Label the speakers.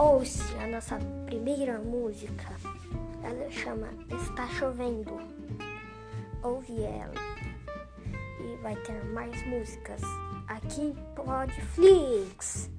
Speaker 1: ouça a nossa primeira música. Ela chama Está Chovendo. Ouve ela. E vai ter mais músicas aqui em Podflix.